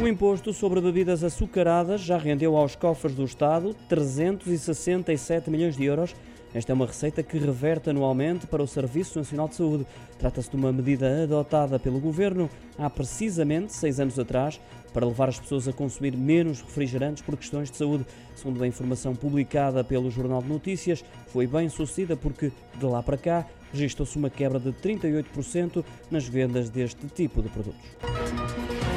O imposto sobre bebidas açucaradas já rendeu aos cofres do Estado 367 milhões de euros. Esta é uma receita que reverte anualmente para o Serviço Nacional de Saúde. Trata-se de uma medida adotada pelo Governo há precisamente seis anos atrás para levar as pessoas a consumir menos refrigerantes por questões de saúde. Segundo a informação publicada pelo Jornal de Notícias, foi bem sucedida porque, de lá para cá, registrou-se uma quebra de 38% nas vendas deste tipo de produtos.